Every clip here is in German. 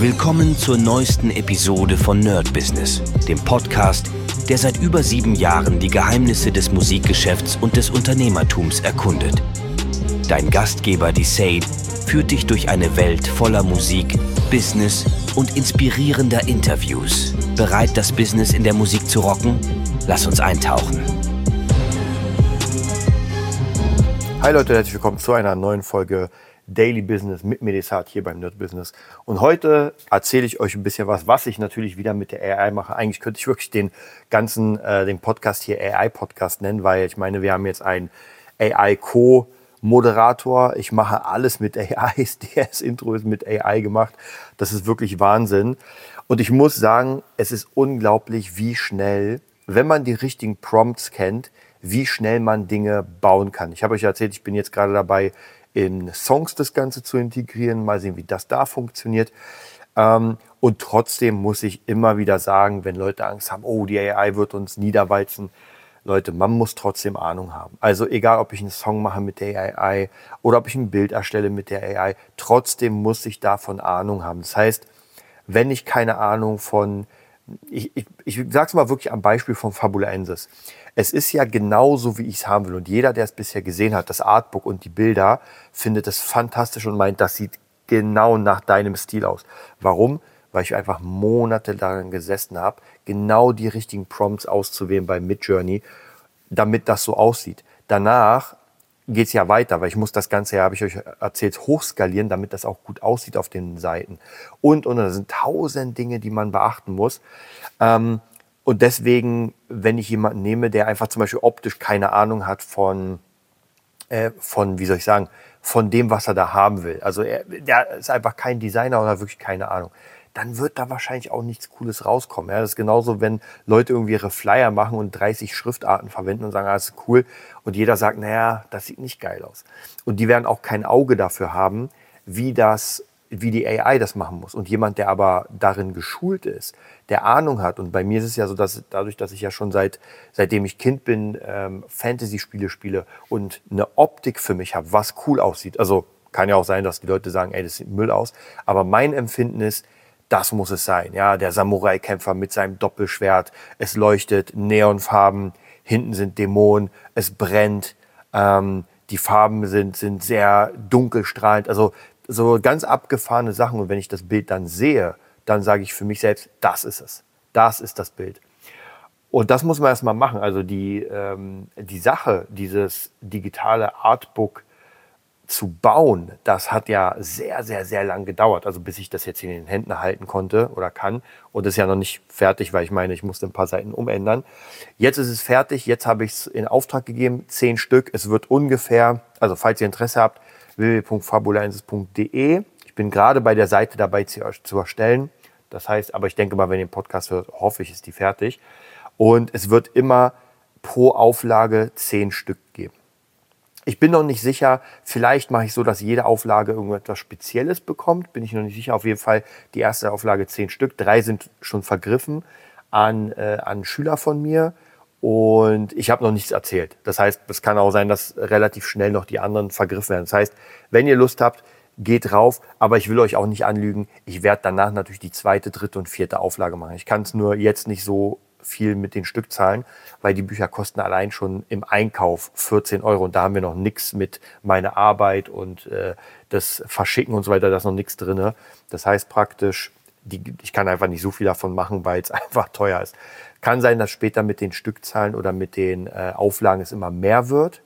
Willkommen zur neuesten Episode von Nerd Business, dem Podcast, der seit über sieben Jahren die Geheimnisse des Musikgeschäfts und des Unternehmertums erkundet. Dein Gastgeber, die Sade, führt dich durch eine Welt voller Musik, Business und inspirierender Interviews. Bereit, das Business in der Musik zu rocken? Lass uns eintauchen. Hi Leute, herzlich willkommen zu einer neuen Folge Daily Business mit Medisat hier beim Nerd Business. Und heute erzähle ich euch ein bisschen was, was ich natürlich wieder mit der AI mache. Eigentlich könnte ich wirklich den ganzen, äh, den Podcast hier AI-Podcast nennen, weil ich meine, wir haben jetzt einen AI-Co-Moderator. Ich mache alles mit AI. Das Intro ist mit AI gemacht. Das ist wirklich Wahnsinn. Und ich muss sagen, es ist unglaublich, wie schnell, wenn man die richtigen Prompts kennt, wie schnell man Dinge bauen kann. Ich habe euch erzählt, ich bin jetzt gerade dabei, in Songs das Ganze zu integrieren, mal sehen, wie das da funktioniert. Ähm, und trotzdem muss ich immer wieder sagen, wenn Leute Angst haben, oh, die AI wird uns niederwalzen, Leute, man muss trotzdem Ahnung haben. Also egal, ob ich einen Song mache mit der AI oder ob ich ein Bild erstelle mit der AI, trotzdem muss ich davon Ahnung haben. Das heißt, wenn ich keine Ahnung von, ich, ich, ich sage es mal wirklich am Beispiel von Fabulensis es ist ja genauso, wie ich es haben will. Und jeder, der es bisher gesehen hat, das Artbook und die Bilder, findet es fantastisch und meint, das sieht genau nach deinem Stil aus. Warum? Weil ich einfach Monate daran gesessen habe, genau die richtigen Prompts auszuwählen bei Midjourney, damit das so aussieht. Danach geht es ja weiter, weil ich muss das Ganze ja, habe ich euch erzählt, hochskalieren, damit das auch gut aussieht auf den Seiten. Und, und, da sind tausend Dinge, die man beachten muss. Ähm, und deswegen, wenn ich jemanden nehme, der einfach zum Beispiel optisch keine Ahnung hat von, äh, von, wie soll ich sagen, von dem, was er da haben will. Also er, der ist einfach kein Designer oder wirklich keine Ahnung. Dann wird da wahrscheinlich auch nichts Cooles rauskommen. Ja, das ist genauso, wenn Leute irgendwie ihre Flyer machen und 30 Schriftarten verwenden und sagen, ah, das ist cool. Und jeder sagt, naja, das sieht nicht geil aus. Und die werden auch kein Auge dafür haben, wie das wie die AI das machen muss. Und jemand, der aber darin geschult ist, der Ahnung hat. Und bei mir ist es ja so, dass dadurch, dass ich ja schon seit seitdem ich Kind bin, ähm, Fantasy-Spiele spiele und eine Optik für mich habe, was cool aussieht. Also kann ja auch sein, dass die Leute sagen, ey, das sieht Müll aus. Aber mein Empfinden ist, das muss es sein. Ja, der Samurai-Kämpfer mit seinem Doppelschwert, es leuchtet, Neonfarben, hinten sind Dämonen, es brennt, ähm, die Farben sind, sind sehr dunkelstrahlend. Also so ganz abgefahrene Sachen. Und wenn ich das Bild dann sehe, dann sage ich für mich selbst, das ist es. Das ist das Bild. Und das muss man erstmal machen. Also die, ähm, die Sache, dieses digitale Artbook zu bauen, das hat ja sehr, sehr, sehr lang gedauert. Also bis ich das jetzt in den Händen halten konnte oder kann. Und das ist ja noch nicht fertig, weil ich meine, ich musste ein paar Seiten umändern. Jetzt ist es fertig. Jetzt habe ich es in Auftrag gegeben. Zehn Stück. Es wird ungefähr, also falls ihr Interesse habt, www.fabulensis.de. Ich bin gerade bei der Seite dabei zu, zu erstellen. Das heißt, aber ich denke mal, wenn ihr den Podcast hört, hoffe ich, ist die fertig. Und es wird immer pro Auflage zehn Stück geben. Ich bin noch nicht sicher, vielleicht mache ich so, dass jede Auflage irgendetwas Spezielles bekommt. Bin ich noch nicht sicher. Auf jeden Fall die erste Auflage zehn Stück. Drei sind schon vergriffen an, äh, an Schüler von mir. Und ich habe noch nichts erzählt. Das heißt, es kann auch sein, dass relativ schnell noch die anderen vergriffen werden. Das heißt, wenn ihr Lust habt, geht rauf. Aber ich will euch auch nicht anlügen. Ich werde danach natürlich die zweite, dritte und vierte Auflage machen. Ich kann es nur jetzt nicht so viel mit den Stückzahlen, weil die Bücher kosten allein schon im Einkauf 14 Euro und da haben wir noch nichts mit meiner Arbeit und äh, das Verschicken und so weiter, da ist noch nichts drin. Das heißt praktisch, die, ich kann einfach nicht so viel davon machen, weil es einfach teuer ist. Kann sein, dass später mit den Stückzahlen oder mit den äh, Auflagen es immer mehr wird,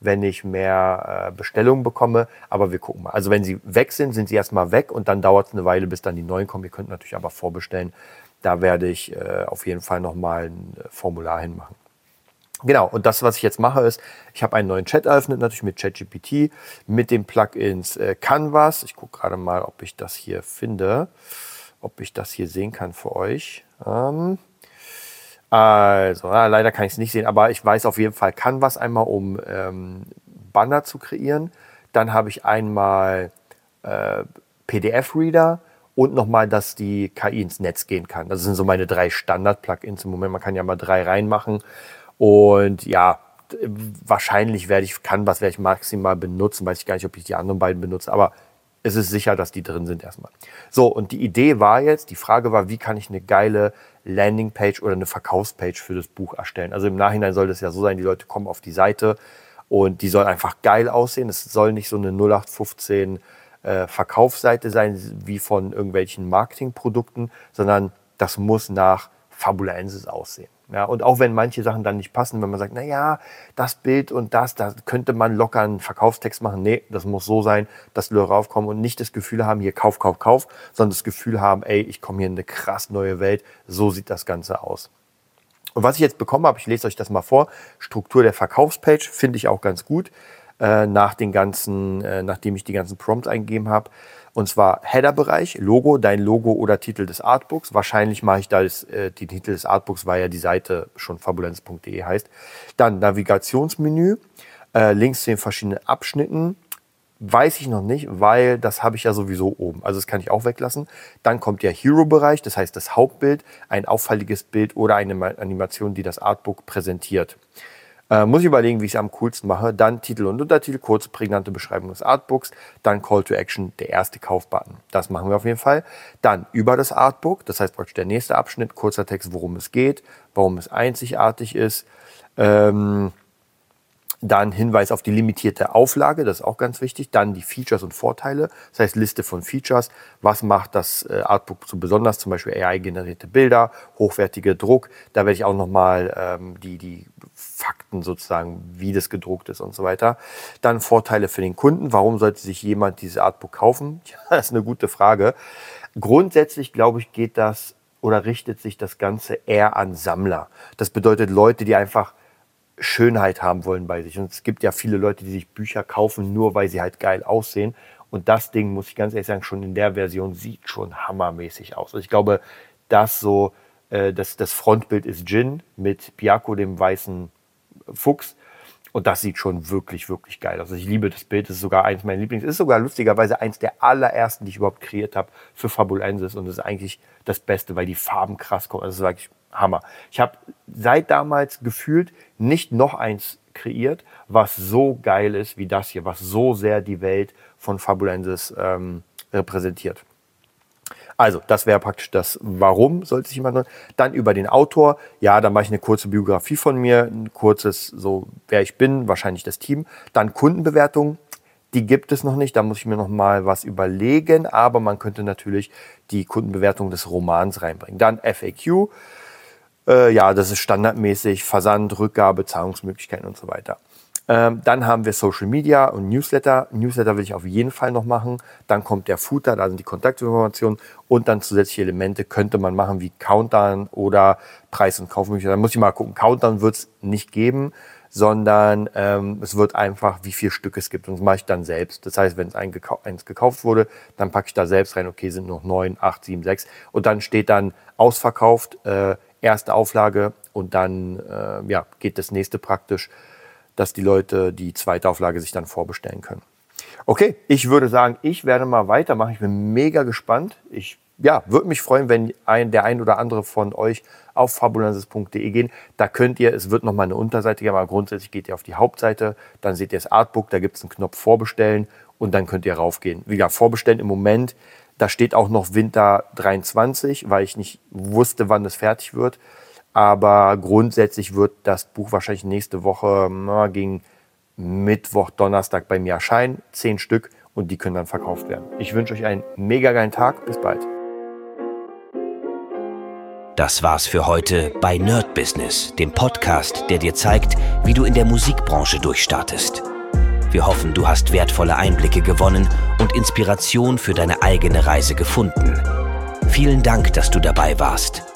wenn ich mehr äh, Bestellungen bekomme. Aber wir gucken mal. Also wenn sie weg sind, sind sie erstmal weg und dann dauert es eine Weile, bis dann die neuen kommen. Ihr könnt natürlich aber vorbestellen. Da werde ich äh, auf jeden Fall nochmal ein äh, Formular hinmachen. Genau, und das, was ich jetzt mache, ist, ich habe einen neuen Chat eröffnet, natürlich mit ChatGPT, mit den Plugins äh, Canvas. Ich gucke gerade mal, ob ich das hier finde, ob ich das hier sehen kann für euch. Ähm, also, ja, leider kann ich es nicht sehen, aber ich weiß auf jeden Fall Canvas einmal, um ähm, Banner zu kreieren. Dann habe ich einmal äh, PDF-Reader und nochmal, dass die KI ins Netz gehen kann. Das sind so meine drei Standard-Plugins im Moment. Man kann ja mal drei reinmachen. Und ja, wahrscheinlich werde ich Canvas werde ich maximal benutzen. Weiß ich gar nicht, ob ich die anderen beiden benutze. Aber es ist sicher, dass die drin sind erstmal. So, und die Idee war jetzt, die Frage war, wie kann ich eine geile Landingpage oder eine Verkaufspage für das Buch erstellen? Also im Nachhinein soll das ja so sein, die Leute kommen auf die Seite und die soll einfach geil aussehen. Es soll nicht so eine 0815 äh, Verkaufsseite sein wie von irgendwelchen Marketingprodukten, sondern das muss nach Fabulensis aussehen. Ja, und auch wenn manche Sachen dann nicht passen, wenn man sagt, na ja, das Bild und das, da könnte man locker einen Verkaufstext machen. Nee, das muss so sein, dass Leute raufkommen und nicht das Gefühl haben, hier Kauf, Kauf, Kauf, sondern das Gefühl haben, ey, ich komme hier in eine krass neue Welt. So sieht das Ganze aus. Und was ich jetzt bekommen habe, ich lese euch das mal vor. Struktur der Verkaufspage finde ich auch ganz gut. Äh, nach den ganzen, äh, nachdem ich die ganzen Prompts eingegeben habe. Und zwar Header-Bereich, Logo, dein Logo oder Titel des Artbooks. Wahrscheinlich mache ich da äh, den Titel des Artbooks, weil ja die Seite schon fabulenz.de heißt. Dann Navigationsmenü, äh, Links zu den verschiedenen Abschnitten. Weiß ich noch nicht, weil das habe ich ja sowieso oben. Also das kann ich auch weglassen. Dann kommt der Hero-Bereich, das heißt das Hauptbild, ein auffälliges Bild oder eine Animation, die das Artbook präsentiert. Äh, muss ich überlegen, wie ich es am coolsten mache. Dann Titel und Untertitel, kurze, prägnante Beschreibung des Artbooks. Dann Call to Action, der erste Kaufbutton. Das machen wir auf jeden Fall. Dann über das Artbook, das heißt praktisch der nächste Abschnitt, kurzer Text, worum es geht, warum es einzigartig ist. Ähm, dann Hinweis auf die limitierte Auflage, das ist auch ganz wichtig. Dann die Features und Vorteile, das heißt Liste von Features. Was macht das äh, Artbook so besonders? Zum Beispiel AI-generierte Bilder, hochwertiger Druck. Da werde ich auch nochmal ähm, die, die Fakten sozusagen, wie das gedruckt ist und so weiter. Dann Vorteile für den Kunden. Warum sollte sich jemand dieses Artbook kaufen? Ja, das ist eine gute Frage. Grundsätzlich, glaube ich, geht das oder richtet sich das Ganze eher an Sammler. Das bedeutet Leute, die einfach Schönheit haben wollen bei sich. Und es gibt ja viele Leute, die sich Bücher kaufen, nur weil sie halt geil aussehen. Und das Ding, muss ich ganz ehrlich sagen, schon in der Version sieht schon hammermäßig aus. Also ich glaube, das so, äh, das, das Frontbild ist Jin mit Biako, dem weißen Fuchs. Und das sieht schon wirklich, wirklich geil aus. Also ich liebe das Bild. Das ist sogar eins meiner Lieblings. Ist sogar lustigerweise eins der allerersten, die ich überhaupt kreiert habe für Fabulensis. Und das ist eigentlich das Beste, weil die Farben krass kommen. Also das ist wirklich Hammer. Ich habe seit damals gefühlt nicht noch eins kreiert, was so geil ist wie das hier, was so sehr die Welt von Fabulensis ähm, repräsentiert. Also, das wäre praktisch das Warum, sollte sich jemand. Dann über den Autor. Ja, dann mache ich eine kurze Biografie von mir, ein kurzes, so wer ich bin, wahrscheinlich das Team. Dann Kundenbewertung. Die gibt es noch nicht, da muss ich mir noch mal was überlegen, aber man könnte natürlich die Kundenbewertung des Romans reinbringen. Dann FAQ. Äh, ja, das ist standardmäßig Versand, Rückgabe, Zahlungsmöglichkeiten und so weiter. Ähm, dann haben wir Social Media und Newsletter. Newsletter will ich auf jeden Fall noch machen. Dann kommt der Footer, da sind die Kontaktinformationen und dann zusätzliche Elemente könnte man machen wie Countdown oder Preis- und Kaufmöglichkeiten. Da muss ich mal gucken. Countdown wird es nicht geben, sondern ähm, es wird einfach, wie viel Stück es gibt. Und das mache ich dann selbst. Das heißt, wenn gekau eins gekauft wurde, dann packe ich da selbst rein, okay, sind noch neun, acht, sieben, sechs. Und dann steht dann ausverkauft, äh, erste Auflage und dann äh, ja, geht das nächste praktisch dass die Leute die zweite Auflage sich dann vorbestellen können. Okay, ich würde sagen, ich werde mal weitermachen. Ich bin mega gespannt. Ich ja, würde mich freuen, wenn ein, der ein oder andere von euch auf fabulansis.de gehen. Da könnt ihr, es wird nochmal eine Unterseite geben, aber grundsätzlich geht ihr auf die Hauptseite, dann seht ihr das Artbook, da gibt es einen Knopf Vorbestellen und dann könnt ihr raufgehen. Wie gesagt, Vorbestellen im Moment, da steht auch noch Winter 23, weil ich nicht wusste, wann das fertig wird. Aber grundsätzlich wird das Buch wahrscheinlich nächste Woche na, gegen Mittwoch, Donnerstag bei mir erscheinen. Zehn Stück und die können dann verkauft werden. Ich wünsche euch einen mega geilen Tag. Bis bald. Das war's für heute bei Nerd Business, dem Podcast, der dir zeigt, wie du in der Musikbranche durchstartest. Wir hoffen, du hast wertvolle Einblicke gewonnen und Inspiration für deine eigene Reise gefunden. Vielen Dank, dass du dabei warst.